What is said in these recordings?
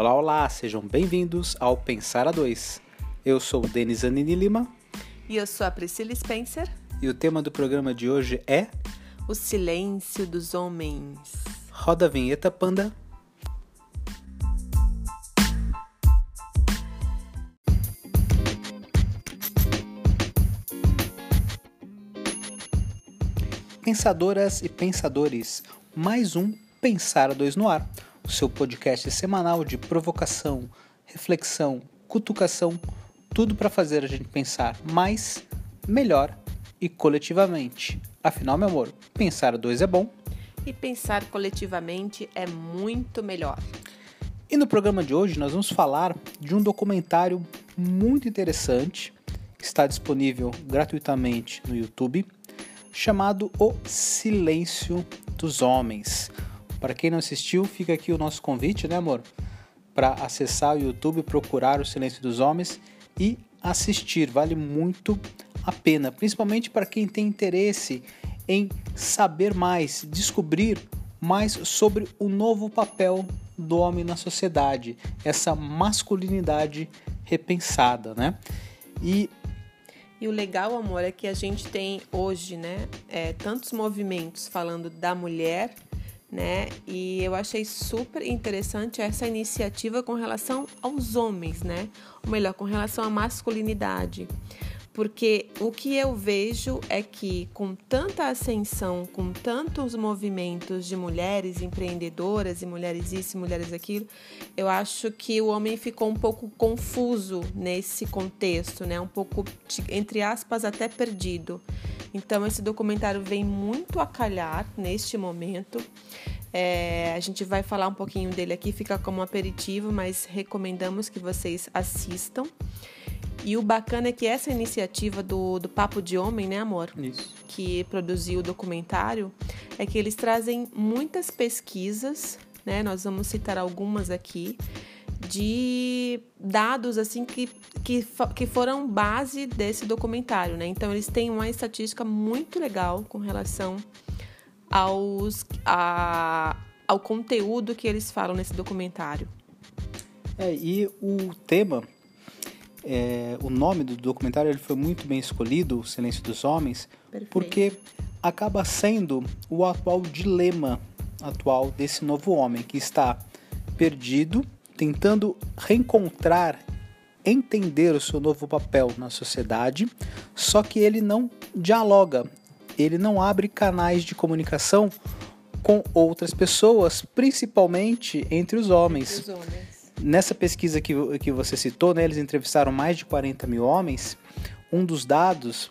Olá, olá, sejam bem-vindos ao Pensar a Dois. Eu sou Denis Anini Lima. E eu sou a Priscila Spencer. E o tema do programa de hoje é O Silêncio dos Homens. Roda a vinheta, Panda. Pensadoras e pensadores, mais um Pensar a Dois no Ar, o seu podcast semanal de provocação, reflexão, cutucação, tudo para fazer a gente pensar mais, melhor e coletivamente. Afinal, meu amor, pensar dois é bom. E pensar coletivamente é muito melhor. E no programa de hoje nós vamos falar de um documentário muito interessante que está disponível gratuitamente no YouTube, chamado O Silêncio dos Homens. Para quem não assistiu, fica aqui o nosso convite, né, amor? Para acessar o YouTube, procurar O Silêncio dos Homens e assistir. Vale muito a pena, principalmente para quem tem interesse em saber mais, descobrir mais sobre o novo papel do homem na sociedade, essa masculinidade repensada, né? E e o legal, amor, é que a gente tem hoje, né, é, tantos movimentos falando da mulher, né? E eu achei super interessante essa iniciativa com relação aos homens, né? Ou melhor, com relação à masculinidade porque o que eu vejo é que com tanta ascensão, com tantos movimentos de mulheres empreendedoras e mulheres isso mulheres aquilo, eu acho que o homem ficou um pouco confuso nesse contexto, né? Um pouco entre aspas até perdido. Então esse documentário vem muito a calhar neste momento. É, a gente vai falar um pouquinho dele aqui, fica como aperitivo, mas recomendamos que vocês assistam. E o bacana é que essa iniciativa do, do Papo de Homem, né, amor? Isso. Que produziu o documentário, é que eles trazem muitas pesquisas, né? Nós vamos citar algumas aqui, de dados assim que, que, que foram base desse documentário, né? Então eles têm uma estatística muito legal com relação aos, a, ao conteúdo que eles falam nesse documentário. É, e o tema é, o nome do documentário ele foi muito bem escolhido, O Silêncio dos Homens, Perfeito. porque acaba sendo o atual dilema atual desse novo homem que está perdido, tentando reencontrar, entender o seu novo papel na sociedade, só que ele não dialoga, ele não abre canais de comunicação com outras pessoas, principalmente entre os homens. Entre os homens. Nessa pesquisa que, que você citou, né, eles entrevistaram mais de 40 mil homens. Um dos dados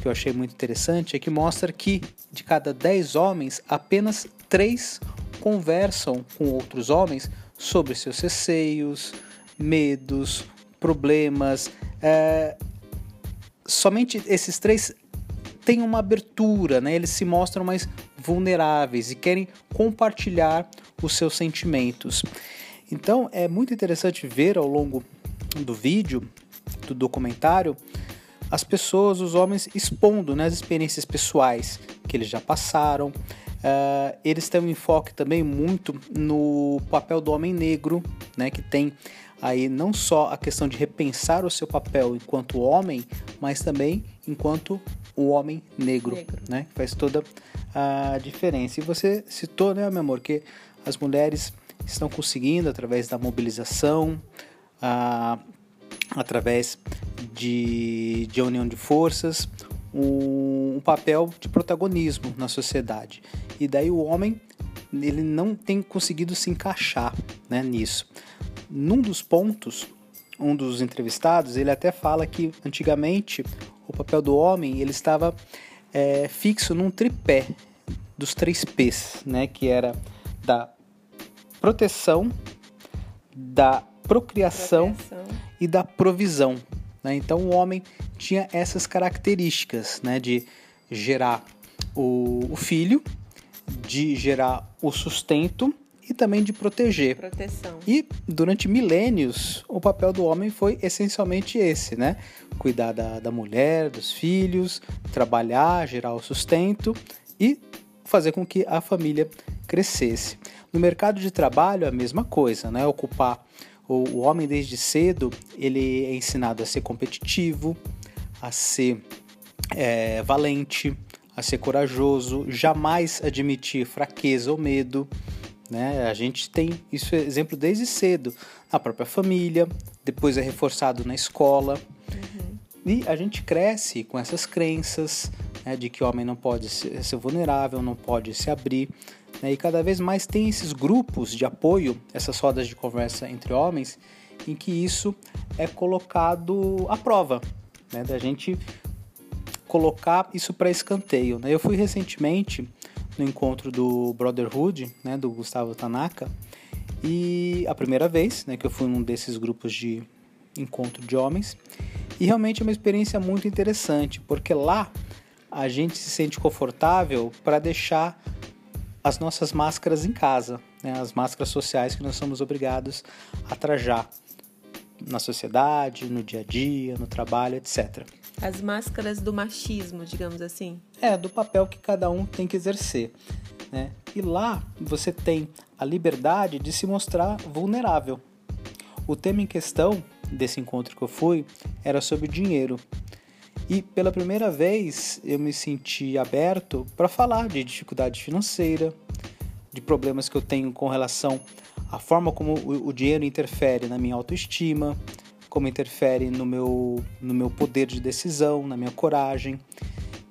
que eu achei muito interessante é que mostra que de cada 10 homens, apenas 3 conversam com outros homens sobre seus receios, medos, problemas. É, somente esses três têm uma abertura, né? eles se mostram mais vulneráveis e querem compartilhar os seus sentimentos. Então é muito interessante ver ao longo do vídeo, do documentário, as pessoas, os homens expondo né, as experiências pessoais que eles já passaram. Uh, eles têm um enfoque também muito no papel do homem negro, né, que tem aí não só a questão de repensar o seu papel enquanto homem, mas também enquanto o homem negro, negro. né, que faz toda a diferença. E você citou, né, meu amor, que as mulheres estão conseguindo, através da mobilização, a, através de, de união de forças, um, um papel de protagonismo na sociedade. E daí o homem ele não tem conseguido se encaixar né, nisso. Num dos pontos, um dos entrevistados, ele até fala que antigamente o papel do homem ele estava é, fixo num tripé dos três P's, né, que era da proteção, da procriação, proteção. e da provisão. Né? Então o homem tinha essas características né? de gerar o, o filho, de gerar o sustento e também de proteger. Proteção. E durante milênios, o papel do homem foi essencialmente esse, né? Cuidar da, da mulher, dos filhos, trabalhar, gerar o sustento e fazer com que a família crescesse. No mercado de trabalho, a mesma coisa, né? Ocupar o, o homem desde cedo, ele é ensinado a ser competitivo, a ser é, valente, a ser corajoso, jamais admitir fraqueza ou medo. Né? A gente tem isso exemplo desde cedo, na própria família, depois é reforçado na escola. Uhum. E a gente cresce com essas crenças né, de que o homem não pode ser, ser vulnerável, não pode se abrir. Né, e cada vez mais tem esses grupos de apoio, essas rodas de conversa entre homens, em que isso é colocado à prova, né, da gente colocar isso para escanteio. Né? Eu fui recentemente no encontro do Brotherhood, né, do Gustavo Tanaka, e a primeira vez né, que eu fui num desses grupos de encontro de homens, e realmente é uma experiência muito interessante, porque lá a gente se sente confortável para deixar as nossas máscaras em casa, né? as máscaras sociais que nós somos obrigados a trajar na sociedade, no dia a dia, no trabalho, etc. As máscaras do machismo, digamos assim. É, do papel que cada um tem que exercer. Né? E lá você tem a liberdade de se mostrar vulnerável. O tema em questão desse encontro que eu fui era sobre dinheiro. E pela primeira vez eu me senti aberto para falar de dificuldade financeira, de problemas que eu tenho com relação à forma como o, dinheiro interfere na minha autoestima, como interfere no meu, no meu poder de decisão, na minha coragem.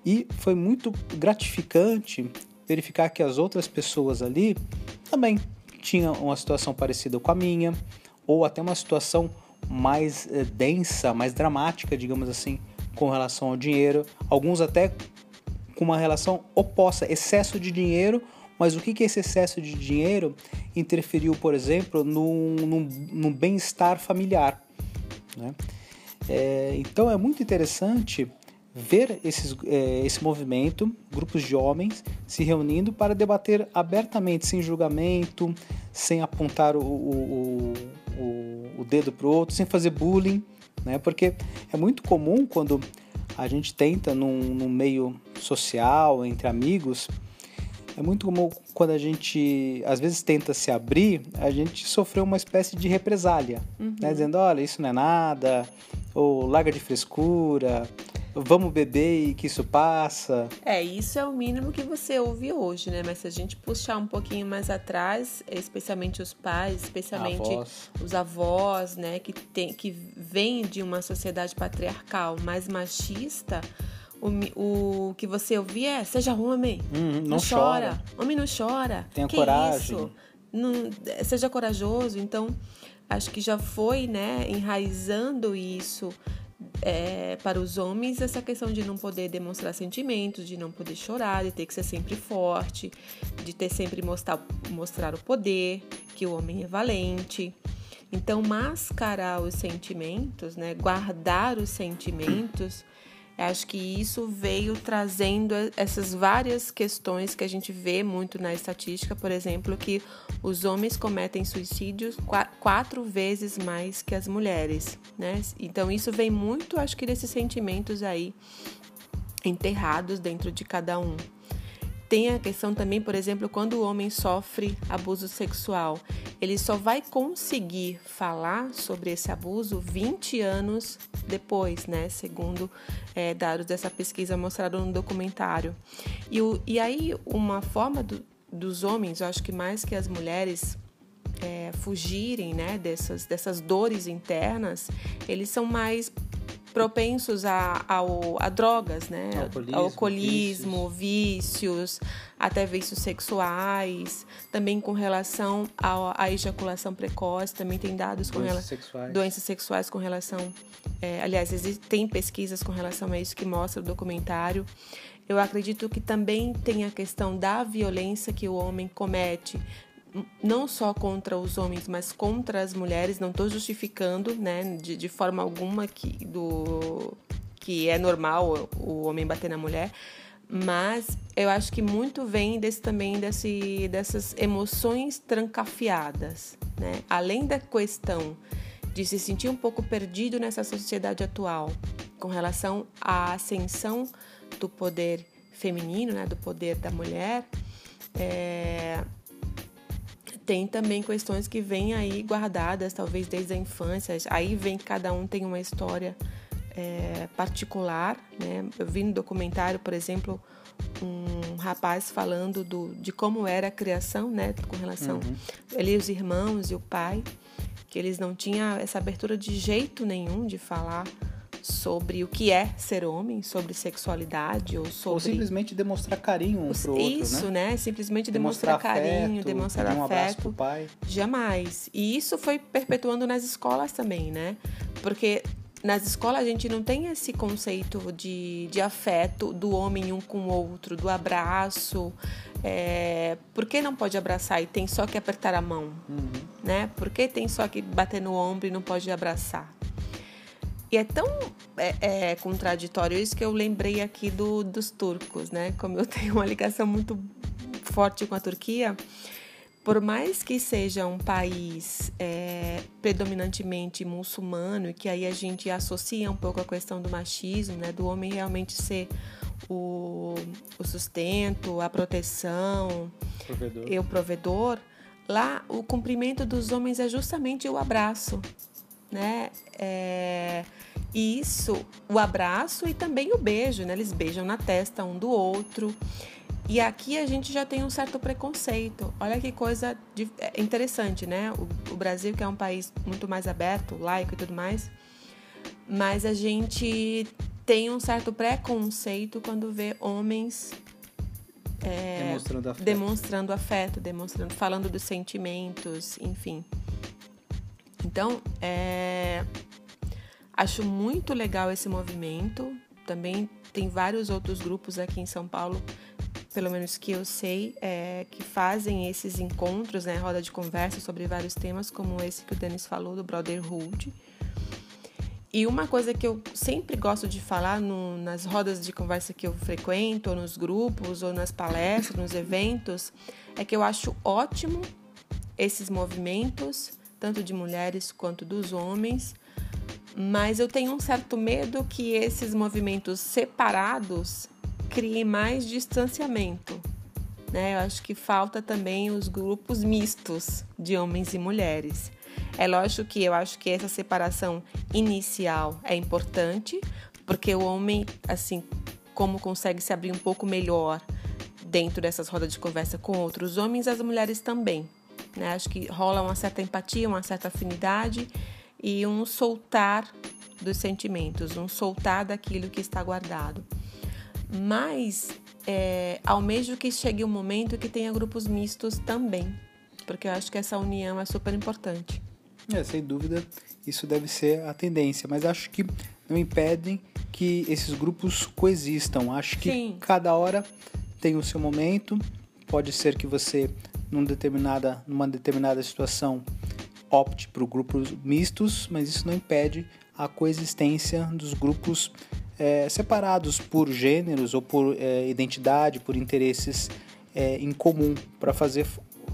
E foi muito gratificante verificar que as outras pessoas ali também tinham uma situação parecida com a minha, ou até uma situação mais eh, densa, mais dramática, digamos assim, com relação ao dinheiro. Alguns até com uma relação oposta, excesso de dinheiro, mas o que, que esse excesso de dinheiro interferiu, por exemplo, no, no, no bem-estar familiar. Né? É, então é muito interessante ver esses, é, esse movimento, grupos de homens se reunindo para debater abertamente, sem julgamento, sem apontar o, o, o, o dedo para o outro, sem fazer bullying, né? porque é muito comum quando a gente tenta, num, num meio social, entre amigos, é muito comum quando a gente às vezes tenta se abrir, a gente sofreu uma espécie de represália, né? uhum. né? dizendo: olha, isso não é nada, ou larga de frescura, vamos beber e que isso passa. É, isso é o mínimo que você ouve hoje, né? Mas se a gente puxar um pouquinho mais atrás, especialmente os pais, especialmente avós. os avós, né, que tem que vêm de uma sociedade patriarcal mais machista, o, o que você ouvia é seja homem, hum, não, não chora. chora. homem não chora. Tenha que coragem. Isso? Não, seja corajoso. Então, acho que já foi, né, enraizando isso é, para os homens essa questão de não poder demonstrar sentimentos, de não poder chorar, de ter que ser sempre forte, de ter sempre mostrar, mostrar o poder, que o homem é valente. Então, mascarar os sentimentos, né, guardar os sentimentos, Acho que isso veio trazendo essas várias questões que a gente vê muito na estatística, por exemplo, que os homens cometem suicídios quatro vezes mais que as mulheres, né? Então isso vem muito, acho que desses sentimentos aí enterrados dentro de cada um. Tem a questão também, por exemplo, quando o homem sofre abuso sexual, ele só vai conseguir falar sobre esse abuso 20 anos depois, né? Segundo é, dados dessa pesquisa mostrada no documentário. E, o, e aí, uma forma do, dos homens, eu acho que mais que as mulheres, é, fugirem né, dessas, dessas dores internas, eles são mais propensos a, a, a drogas, né? Alcoolismo, alcoolismo vícios. vícios. até vícios sexuais, também com relação à, ejaculação precoce, também tem dados com doenças sexuais. doenças sexuais com relação, é, aliás, tem pesquisas com relação a isso que mostra o documentário. Eu acredito que também tem a questão da violência que o homem comete não só contra os homens, mas contra as mulheres. Não estou justificando, né, de, de forma alguma que do que é normal o homem bater na mulher, mas eu acho que muito vem desse também desse, dessas emoções trancafiadas, né? Além da questão de se sentir um pouco perdido nessa sociedade atual com relação à ascensão do poder feminino, né, do poder da mulher, é, tem também questões que vêm aí guardadas, talvez desde a infância. Aí vem cada um tem uma história é, particular, né? Eu vi no documentário, por exemplo, um rapaz falando do, de como era a criação, né? Com relação uhum. ele e os irmãos e o pai, que eles não tinham essa abertura de jeito nenhum de falar sobre o que é ser homem, sobre sexualidade ou sobre... Ou simplesmente demonstrar carinho um pro outro, Isso, né? Simplesmente demonstrar, demonstrar carinho, afeto, demonstrar um afeto. Pro pai. Jamais. E isso foi perpetuando nas escolas também, né? Porque nas escolas a gente não tem esse conceito de, de afeto do homem um com o outro, do abraço. É, por que não pode abraçar e tem só que apertar a mão? Uhum. Né? Por que tem só que bater no ombro e não pode abraçar? E é tão é, é, contraditório isso que eu lembrei aqui do, dos turcos, né? Como eu tenho uma ligação muito forte com a Turquia, por mais que seja um país é, predominantemente muçulmano, e que aí a gente associa um pouco a questão do machismo, né? Do homem realmente ser o, o sustento, a proteção, provedor. e o provedor, lá o cumprimento dos homens é justamente o abraço, né? É, e isso, o abraço e também o beijo, né? Eles beijam na testa um do outro. E aqui a gente já tem um certo preconceito. Olha que coisa de, é interessante, né? O, o, Brasil, que é um país muito mais aberto, laico e tudo mais, mas a gente tem um certo preconceito quando vê homens é, demonstrando, afeto. demonstrando afeto, demonstrando, falando dos sentimentos, enfim. Então, é, acho muito legal esse movimento. Também tem vários outros grupos aqui em São Paulo, pelo menos que eu sei, é, que fazem esses encontros, né, roda de conversa sobre vários temas, como esse que o Denis falou, do Brotherhood. E uma coisa que eu sempre gosto de falar no, nas rodas de conversa que eu frequento, ou nos grupos, ou nas palestras, nos eventos, é que eu acho ótimo esses movimentos tanto de mulheres quanto dos homens, mas eu tenho um certo medo que esses movimentos separados criem mais distanciamento. Né? Eu acho que falta também os grupos mistos de homens e mulheres. É lógico que eu acho que essa separação inicial é importante, porque o homem, assim, como consegue se abrir um pouco melhor dentro dessas rodas de conversa com outros homens, as mulheres também. Né? Acho que rola uma certa empatia, uma certa afinidade e um soltar dos sentimentos, um soltar daquilo que está guardado. Mas é, almejo que chegue um momento que tenha grupos mistos também, porque eu acho que essa união é super importante. É, sem dúvida, isso deve ser a tendência, mas acho que não impedem que esses grupos coexistam. Acho que Sim. cada hora tem o seu momento. Pode ser que você num determinada, numa determinada situação opte por grupos mistos, mas isso não impede a coexistência dos grupos é, separados por gêneros ou por é, identidade, por interesses é, em comum, para fazer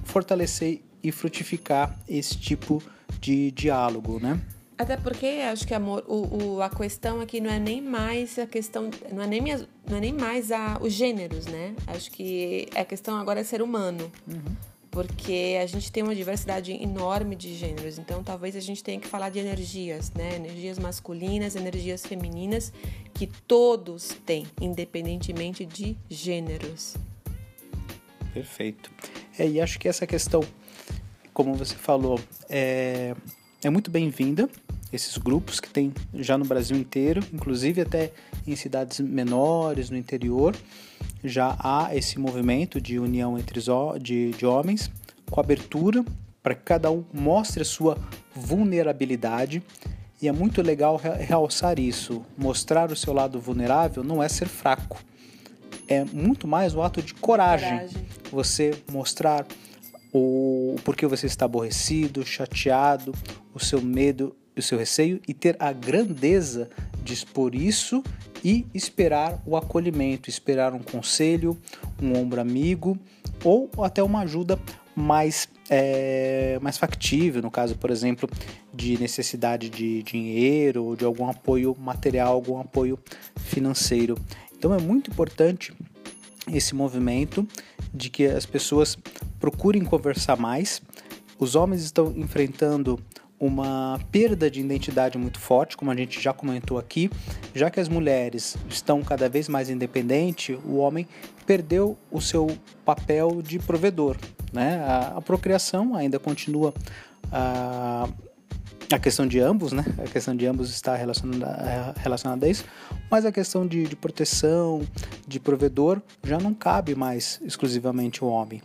fortalecer e frutificar esse tipo de diálogo, né? Até porque acho que amor, o, o, a questão aqui não é nem mais a questão, não é nem, minha, não é nem mais a, os gêneros, né? Acho que a questão agora é ser humano. Uhum. Porque a gente tem uma diversidade enorme de gêneros, então talvez a gente tenha que falar de energias, né? Energias masculinas, energias femininas, que todos têm, independentemente de gêneros. Perfeito. É, e acho que essa questão, como você falou, é, é muito bem-vinda esses grupos que tem já no Brasil inteiro, inclusive até em cidades menores, no interior, já há esse movimento de união entre de, de homens, com abertura para que cada um mostre a sua vulnerabilidade. E é muito legal realçar isso. Mostrar o seu lado vulnerável não é ser fraco, é muito mais um ato de coragem. coragem. Você mostrar o porquê você está aborrecido, chateado, o seu medo o seu receio e ter a grandeza de expor isso e esperar o acolhimento, esperar um conselho, um ombro amigo ou até uma ajuda mais, é, mais factível, no caso, por exemplo, de necessidade de dinheiro ou de algum apoio material, algum apoio financeiro. Então é muito importante esse movimento de que as pessoas procurem conversar mais, os homens estão enfrentando uma perda de identidade muito forte, como a gente já comentou aqui, já que as mulheres estão cada vez mais independentes, o homem perdeu o seu papel de provedor. Né? A, a procriação ainda continua a, a questão de ambos, né? A questão de ambos está relacionada, relacionada a isso, mas a questão de, de proteção, de provedor, já não cabe mais exclusivamente o homem.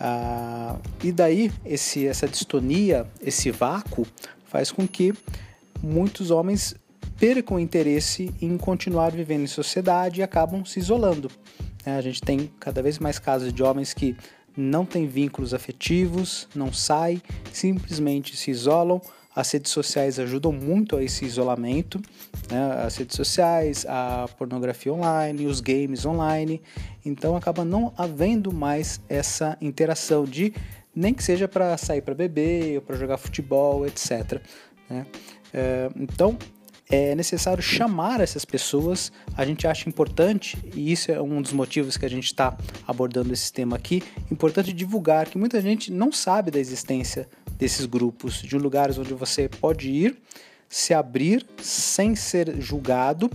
Ah, e daí esse, essa distonia, esse vácuo, faz com que muitos homens percam interesse em continuar vivendo em sociedade e acabam se isolando. É, a gente tem cada vez mais casos de homens que não têm vínculos afetivos, não saem, simplesmente se isolam. As redes sociais ajudam muito a esse isolamento, né? as redes sociais, a pornografia online, os games online. Então acaba não havendo mais essa interação de nem que seja para sair para beber ou para jogar futebol, etc. Né? É, então é necessário chamar essas pessoas. A gente acha importante, e isso é um dos motivos que a gente está abordando esse tema aqui, importante divulgar que muita gente não sabe da existência desses grupos, de lugares onde você pode ir, se abrir sem ser julgado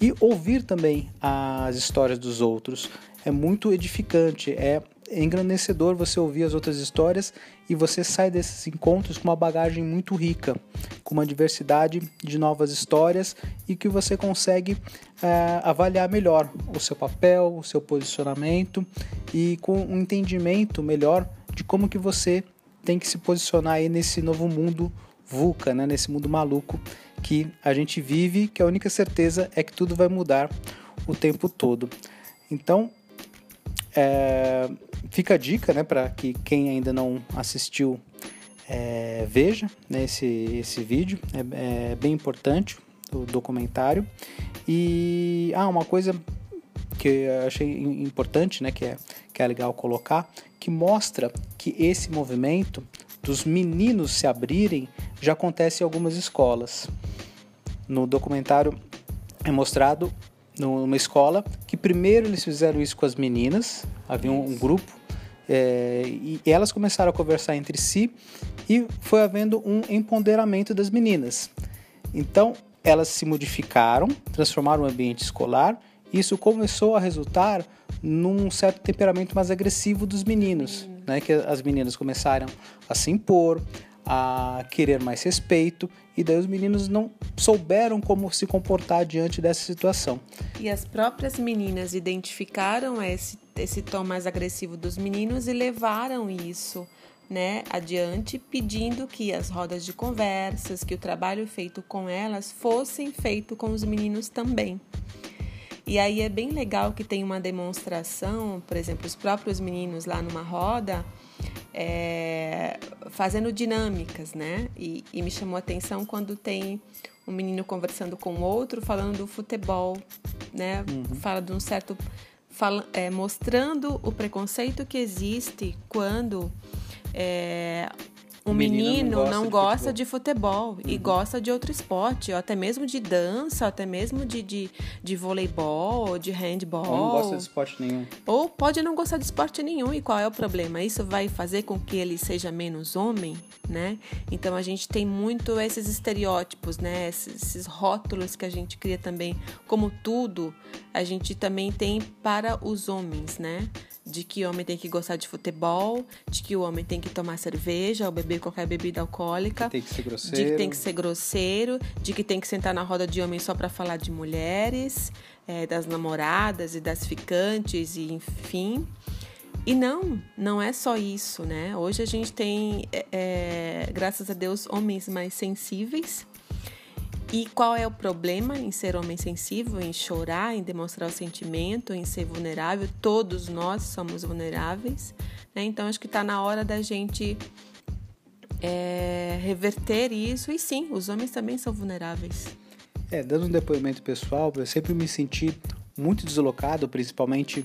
e ouvir também as histórias dos outros. É muito edificante, é engrandecedor você ouvir as outras histórias e você sai desses encontros com uma bagagem muito rica, com uma diversidade de novas histórias e que você consegue é, avaliar melhor o seu papel, o seu posicionamento e com um entendimento melhor de como que você tem que se posicionar aí nesse novo mundo VUCA, né, nesse mundo maluco que a gente vive, que a única certeza é que tudo vai mudar o tempo todo. Então, é, fica a dica né, para que quem ainda não assistiu é, veja né, esse, esse vídeo, é, é, bem importante o documentário. E ah, uma coisa que eu achei importante, né, que, é, que é legal colocar, que mostra que esse movimento dos meninos se abrirem já acontece em algumas escolas. No documentário é mostrado numa escola que primeiro eles fizeram isso com as meninas, havia um, um grupo é, e elas começaram a conversar entre si e foi havendo um empoderamento das meninas. Então elas se modificaram, transformaram o ambiente escolar. E isso começou a resultar num certo temperamento mais agressivo dos meninos, né? Que as meninas começaram a se impor, a querer mais respeito e daí os meninos não souberam como se comportar diante dessa situação. E as próprias meninas identificaram esse, esse tom mais agressivo dos meninos e levaram isso né, adiante, pedindo que as rodas de conversas, que o trabalho feito com elas fossem feito com os meninos também. E aí é bem legal que tem uma demonstração, por exemplo, os próprios meninos lá numa roda é, fazendo dinâmicas, né? E, e, me chamou a atenção quando tem um menino conversando com outro, falando do futebol, né? Uhum. Fala de um certo. Fala, é, mostrando o preconceito que existe quando é, o menino, menino não gosta, de futebol, de futebol uhum. e gosta de outro esporte, ou até mesmo de dança, ou até mesmo de, de, de voleibol, de handball. Ou não gosta de esporte nenhum. Ou pode não gostar de esporte nenhum. E qual é o problema? Isso vai fazer com que ele seja menos homem, né? Então a gente tem muito esses estereótipos, né? Esses, esses rótulos que a gente cria também. Como tudo, a gente também tem para os homens, né? de que o homem tem que gostar de futebol, de que o homem tem que tomar cerveja ou beber qualquer bebida alcoólica, tem que ser grosseiro. de que tem que ser grosseiro, de que tem que sentar na roda de homem só para falar de mulheres, é, das namoradas e das ficantes e enfim. E não, não é só isso, né? Hoje a gente tem, é, é graças a Deus, homens mais sensíveis e qual é o problema em ser homem sensível, em chorar, em demonstrar o sentimento, em ser vulnerável? Todos nós somos vulneráveis. Né? Então, acho que está na hora da gente é, reverter isso. E sim, os homens também são vulneráveis. É, dando um depoimento pessoal, eu sempre me senti muito deslocado, principalmente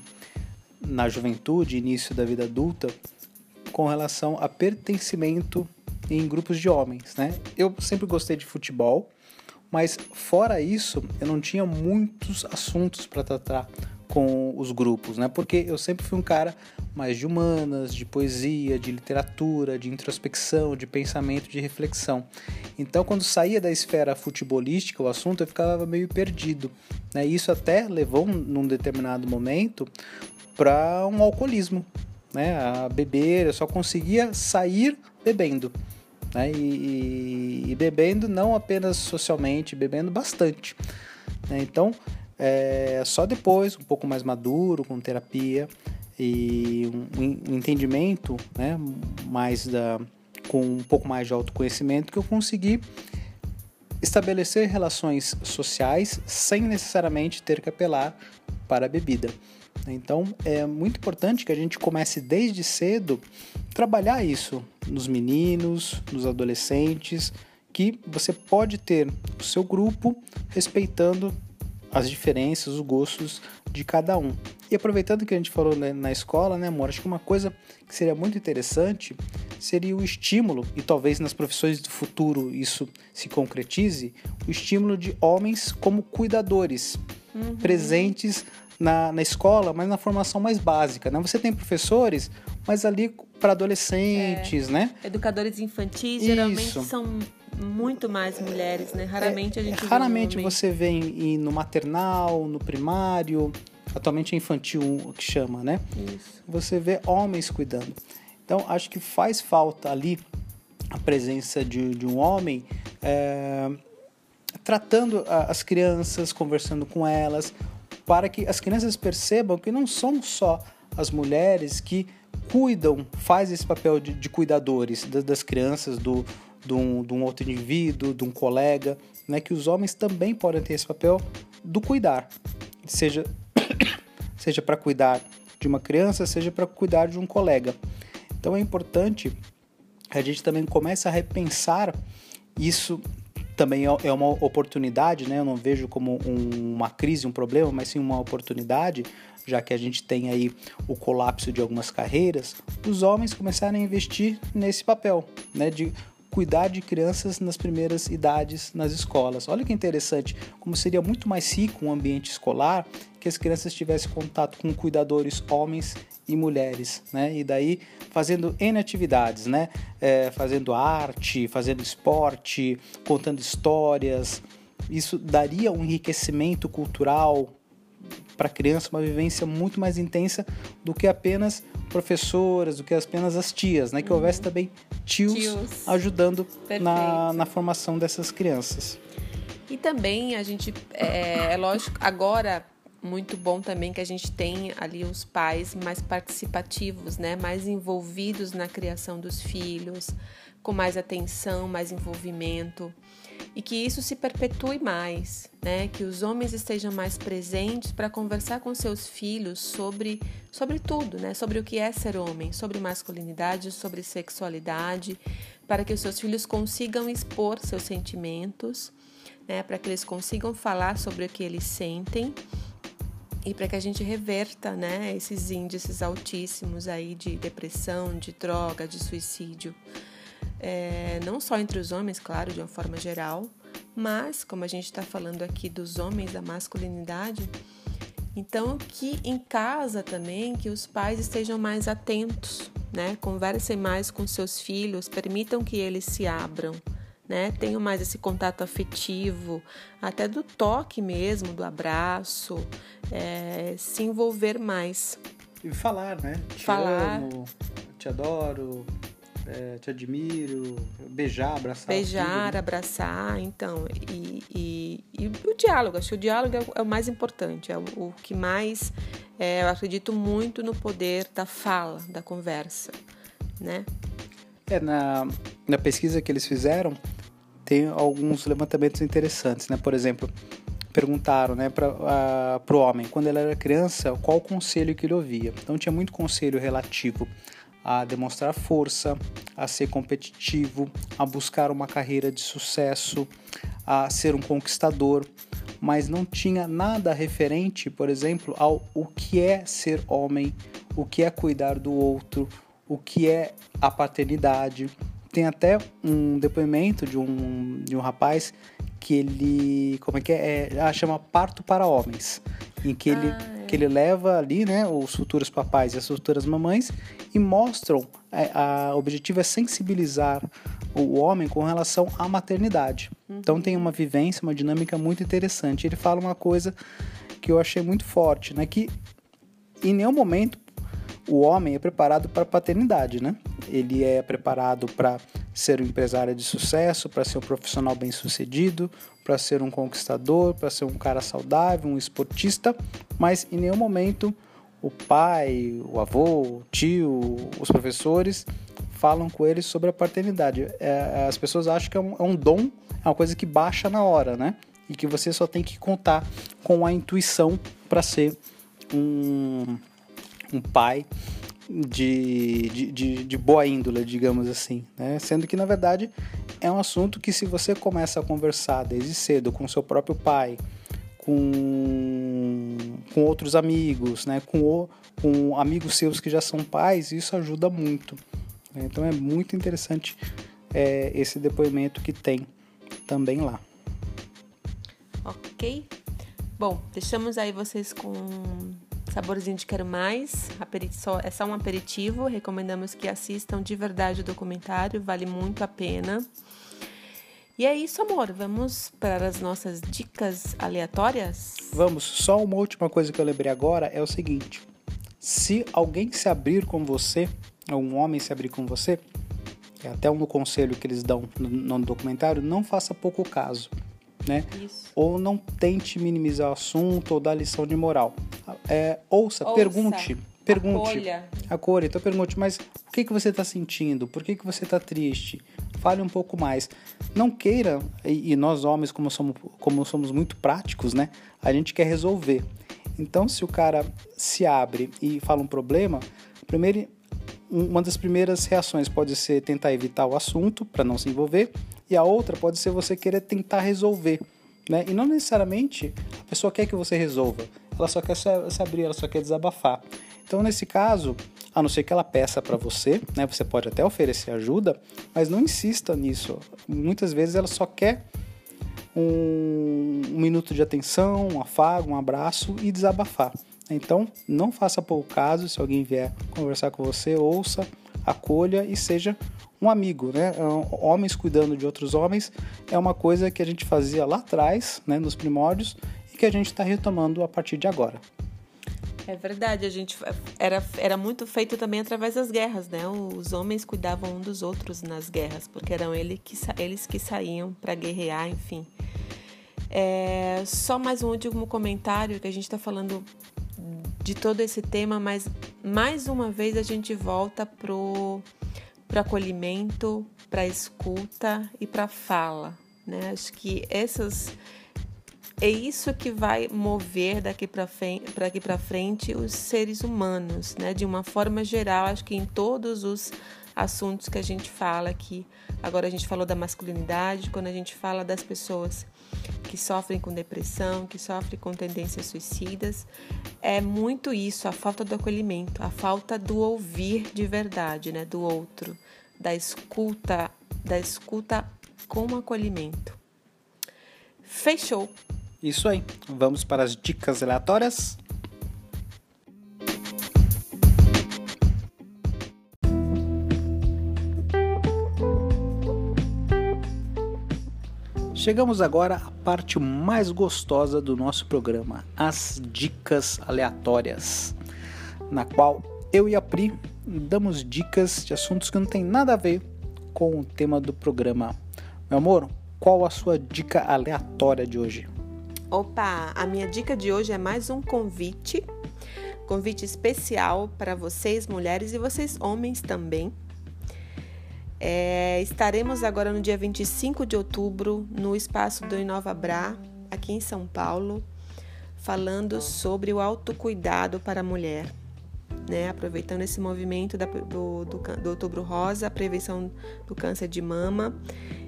na juventude, início da vida adulta, com relação a pertencimento em grupos de homens, né? Eu sempre gostei de futebol, mas fora isso, eu não tinha muitos assuntos para tratar com os grupos, né? Porque eu sempre fui um cara mais de humanas, de poesia, de literatura, de introspecção, de pensamento, de reflexão. Então, quando saía da esfera futebolística o assunto, eu ficava meio perdido. Né? Isso até levou, num determinado momento, para um alcoolismo, né? A beber, eu só conseguia sair bebendo. Né? E, e, e bebendo não apenas socialmente, bebendo bastante. Né? Então, é, só depois, um pouco mais maduro, com terapia, e um, entendimento, né, mais da, com um pouco mais de autoconhecimento, que eu consegui estabelecer relações sociais sem necessariamente ter que apelar para a bebida. Então é muito importante que a gente comece desde cedo trabalhar isso nos meninos, nos adolescentes, que você pode ter o seu grupo respeitando as diferenças, os gostos de cada um. E aproveitando que a gente falou né, na escola, né, amor? Acho que uma coisa que seria muito interessante seria o estímulo, e talvez nas profissões do futuro isso se concretize, o estímulo de homens como cuidadores, uhum. presentes na, na escola, mas na formação mais básica. Né? Você tem professores, mas ali para adolescentes, é. né? Educadores infantis geralmente isso. são muito mais mulheres, né? Raramente é, a gente Raramente vê um você vê em, no maternal, no primário, atualmente é infantil que chama, né? Isso. Você vê homens cuidando. Então acho que faz falta ali a presença de, de um homem é, tratando as crianças, conversando com elas, para que as crianças percebam que não são só as mulheres que cuidam, faz esse papel de, de cuidadores das, das crianças, do, de um, de um outro indivíduo, de um colega, né, que os homens também podem ter esse papel do cuidar, seja seja para cuidar de uma criança, seja para cuidar de um colega. Então é importante a gente também comece a repensar isso também é, é uma oportunidade, né? Eu não vejo como um, uma crise, um problema, mas sim uma oportunidade, já que a gente tem aí o colapso de algumas carreiras, os homens começarem a investir nesse papel, né? De cuidar de crianças nas primeiras idades nas escolas. Olha que interessante, como seria muito mais rico um ambiente escolar que as crianças tivessem contato com cuidadores homens e mulheres, né? E daí fazendo N atividades, né? É, fazendo arte, fazendo esporte, contando histórias. Isso daria um enriquecimento cultural para a criança, uma vivência muito mais intensa do que apenas professoras, do que apenas as tias, né? Que uhum. houvesse também tios, tios. ajudando na, na formação dessas crianças. E também a gente, é, é lógico, agora muito bom também que a gente tem ali os pais mais participativos, né, mais envolvidos na criação dos filhos, com mais atenção, mais envolvimento e que isso se perpetue mais, né? Que os homens estejam mais presentes para conversar com seus filhos sobre sobre tudo, né? Sobre o que é ser homem, sobre masculinidade, sobre sexualidade, para que os seus filhos consigam expor seus sentimentos, né? Para que eles consigam falar sobre o que eles sentem e para que a gente reverta, né? Esses índices altíssimos aí de depressão, de droga, de suicídio é, não só entre os homens, claro, de uma forma geral, mas como a gente está falando aqui dos homens, da masculinidade, então que em casa também que os pais estejam mais atentos, né? Conversem mais com seus filhos, permitam que eles se abram, né? Tenham mais esse contato afetivo, até do toque mesmo, do abraço, é, se envolver mais. E falar, né? Te falar. amo, te adoro, é, te admiro, beijar, abraçar. Beijar, tudo, né? abraçar, então, e, e, e, o diálogo, acho que o diálogo é, é o mais importante, é o, o que mais, é, eu acredito muito no poder da fala, da conversa, né? É, na, na pesquisa que eles fizeram, tem alguns levantamentos interessantes, né? Por exemplo, perguntaram né, para o homem, quando ele era criança, qual o conselho que ele ouvia. Então tinha muito conselho relativo a demonstrar força, a ser competitivo, a buscar uma carreira de sucesso, a ser um conquistador, mas não tinha nada referente, por exemplo, ao o que é ser homem, o que é cuidar do outro, o que é a paternidade. Tem até um depoimento de um, de um rapaz que ele, como é que é, é ah, chama Parto para Homens, em que ele, ah, que ele leva ali, né, os futuros papais e as futuras mamães e mostram é, a, objetivo é sensibilizar o homem com relação à maternidade. Uhum. Então tem uma vivência, uma dinâmica muito interessante. Ele fala uma coisa que eu achei muito forte, né, que em nenhum momento o homem é preparado para a paternidade, né? Ele é preparado para ser um empresário de sucesso, para ser um profissional bem-sucedido, para ser um conquistador, para ser um cara saudável, um esportista, mas em nenhum momento o pai, o avô, o tio, os professores falam com ele sobre a paternidade. É, as pessoas acham que é um, é um dom, é uma coisa que baixa na hora, né? E que você só tem que contar com a intuição para ser um, um pai de, de, de, de, boa índole, digamos assim. Né? Sendo que, na verdade, é um assunto que, se você começa a conversar desde cedo com seu próprio pai, com, com outros amigos, né? com, o, com amigos seus que já são pais, isso ajuda muito. Né? Então, é muito interessante é, esse depoimento que tem também lá. Ok. Bom, deixamos aí vocês com Saborzinho de Quero Mais, é só um aperitivo. Recomendamos que assistam de verdade o documentário, vale muito a pena. E é isso, amor. Vamos para as nossas dicas aleatórias? Vamos. Só uma última coisa que eu lembrei agora é o seguinte: se alguém se abrir com você, ou um homem se abrir com você, é até um conselho que eles dão no, no documentário, não faça pouco caso né? Isso. Ou não tente minimizar o assunto ou dar lição de moral. É, ouça, ouça, pergunte. Pergunte. Acolha. Acolha. Então pergunte, mas o que, que você está sentindo? Por que, que você está triste? Fale um pouco mais. Não queira, e, e nós homens, como somos, como somos muito práticos, né? A gente quer resolver. Então, se o cara se abre e fala um problema, primeiro, uma das primeiras reações pode ser tentar evitar o assunto para não se envolver e a outra pode ser você querer tentar resolver. Né? E não necessariamente a pessoa quer que você resolva, ela só quer se abrir, ela só quer desabafar. Então, nesse caso, a não ser que ela peça para você, né? Você pode até oferecer ajuda, mas não insista nisso. Muitas vezes ela só quer um, um minuto de atenção, um afago, um abraço e desabafar. Então, não faça pouco caso se alguém vier conversar com você, ouça, acolha e seja um amigo, né? É homens cuidando de outros homens é uma coisa que a gente fazia lá atrás, né, nos primórdios, e que a gente está retomando a partir de agora. É verdade, a gente era, era muito feito também através das guerras, né? Os homens cuidavam um dos outros nas guerras, porque eram ele que, eles que saíam para guerrear, enfim. É, só mais um último comentário que a gente está falando de todo esse tema, mas mais uma vez a gente volta pro para acolhimento, para escuta e para fala. Né? Acho que essas é isso que vai mover daqui para frente, os seres humanos, né? De uma forma geral, acho que em todos os assuntos que a gente fala aqui. Agora a gente falou da masculinidade, quando a gente fala das pessoas que sofrem com depressão, que sofrem com tendências suicidas, é muito isso, a falta do acolhimento, a falta do ouvir de verdade, né, do outro, da escuta, da escuta com acolhimento. Fechou. Isso aí. Vamos para as dicas aleatórias. Chegamos agora à parte mais gostosa do nosso programa, as dicas aleatórias, na qual eu e a Pri damos dicas de assuntos que não tem nada a ver com o tema do programa. Meu amor, qual a sua dica aleatória de hoje? Opa, a minha dica de hoje é mais um convite, convite especial para vocês mulheres e vocês homens também é, estaremos agora no dia 25 de outubro no espaço do Inova Bra, aqui em São Paulo, falando sobre o autocuidado para a mulher. Né? Aproveitando esse movimento da, do, do, do Outubro Rosa, a prevenção do câncer de mama.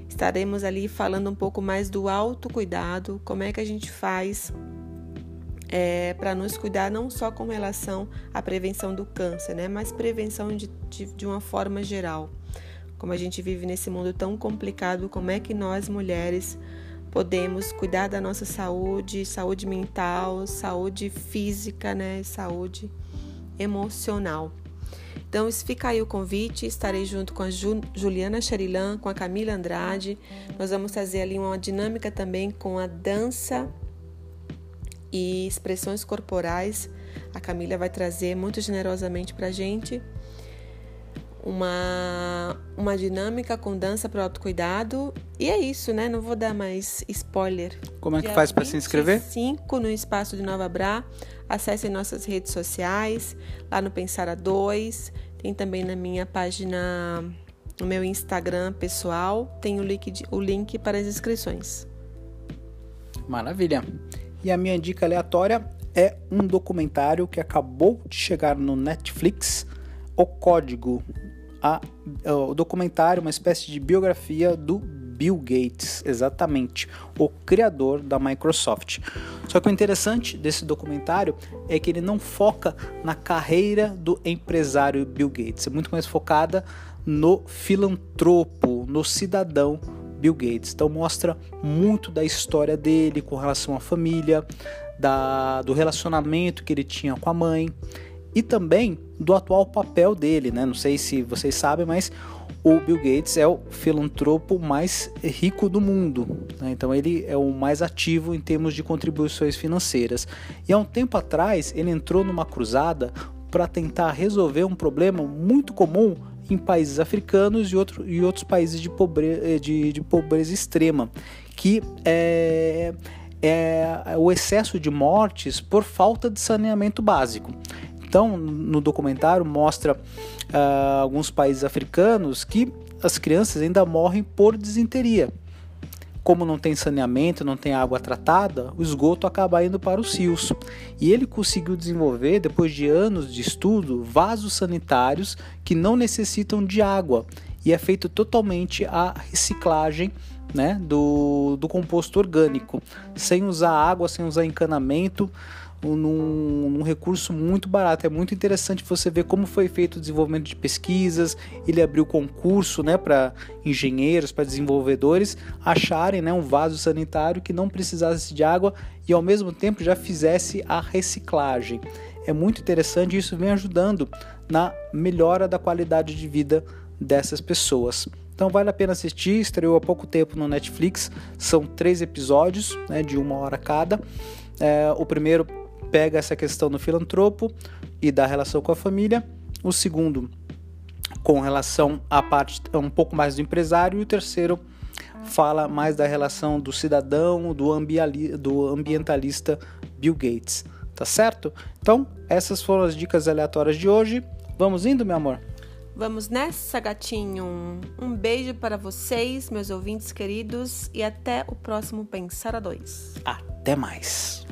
Estaremos ali falando um pouco mais do autocuidado, como é que a gente faz é, para nos cuidar não só com relação à prevenção do câncer, né, mas prevenção de, de, de uma forma geral como a gente vive nesse mundo tão complicado, como é que nós mulheres podemos cuidar da nossa saúde, saúde mental, saúde física, né, saúde emocional. Então, fica aí o convite. Estarei junto com a Juliana Charilan, com a Camila Andrade. Nós vamos fazer ali uma dinâmica também com a dança e expressões corporais. A Camila vai trazer muito generosamente para a gente uma, uma dinâmica com dança para o autocuidado. E é isso, né? Não vou dar mais spoiler. Como é que Dia faz para se inscrever? 5 no espaço de Nova Bra. Acesse nossas redes sociais, lá no Pensar a 2. Tem também na minha página, no meu Instagram pessoal, tem o link, de, o link para as inscrições. Maravilha. E a minha dica aleatória é um documentário que acabou de chegar no Netflix, O Código. A, o documentário, uma espécie de biografia do Bill Gates, exatamente, o criador da Microsoft. Só que o interessante desse documentário é que ele não foca na carreira do empresário Bill Gates, é muito mais focada no filantropo, no cidadão Bill Gates. Então mostra muito da história dele com relação à família, da, do relacionamento que ele tinha com a mãe e também do atual papel dele, né? Não sei se vocês sabem, mas o Bill Gates é o filantropo mais rico do mundo. Né? Então ele é o mais ativo em termos de contribuições financeiras. E há um tempo atrás ele entrou numa cruzada para tentar resolver um problema muito comum em países africanos e, outro, e outros países de, pobre, de, de pobreza extrema, que é, é o excesso de mortes por falta de saneamento básico. Então, no documentário mostra uh, alguns países africanos que as crianças ainda morrem por desinteria. Como não tem saneamento, não tem água tratada, o esgoto acaba indo para os rios. E ele conseguiu desenvolver, depois de anos de estudo, vasos sanitários que não necessitam de água e é feito totalmente a reciclagem né, do, do composto orgânico, sem usar água, sem usar encanamento num, num, recurso muito barato. É muito interessante você ver como foi feito o desenvolvimento de pesquisas. Ele abriu concurso né, para engenheiros, para desenvolvedores acharem né, um vaso sanitário que não precisasse de água e ao mesmo tempo já fizesse a reciclagem. É muito interessante e isso vem ajudando na melhora da qualidade de vida dessas pessoas. Então vale a pena assistir, estreou há pouco tempo no Netflix, são três episódios né, de uma hora cada. É, o primeiro pega essa questão do filantropo e da relação com a família. O segundo, com relação à parte um pouco mais do empresário. E o terceiro, fala mais da relação do cidadão, do, do ambientalista Bill Gates. Tá certo? Então, essas foram as dicas aleatórias de hoje. Vamos indo, meu amor? Vamos nessa, gatinho. Um beijo para vocês, meus ouvintes queridos, e até o próximo Pensar a Dois. Até mais.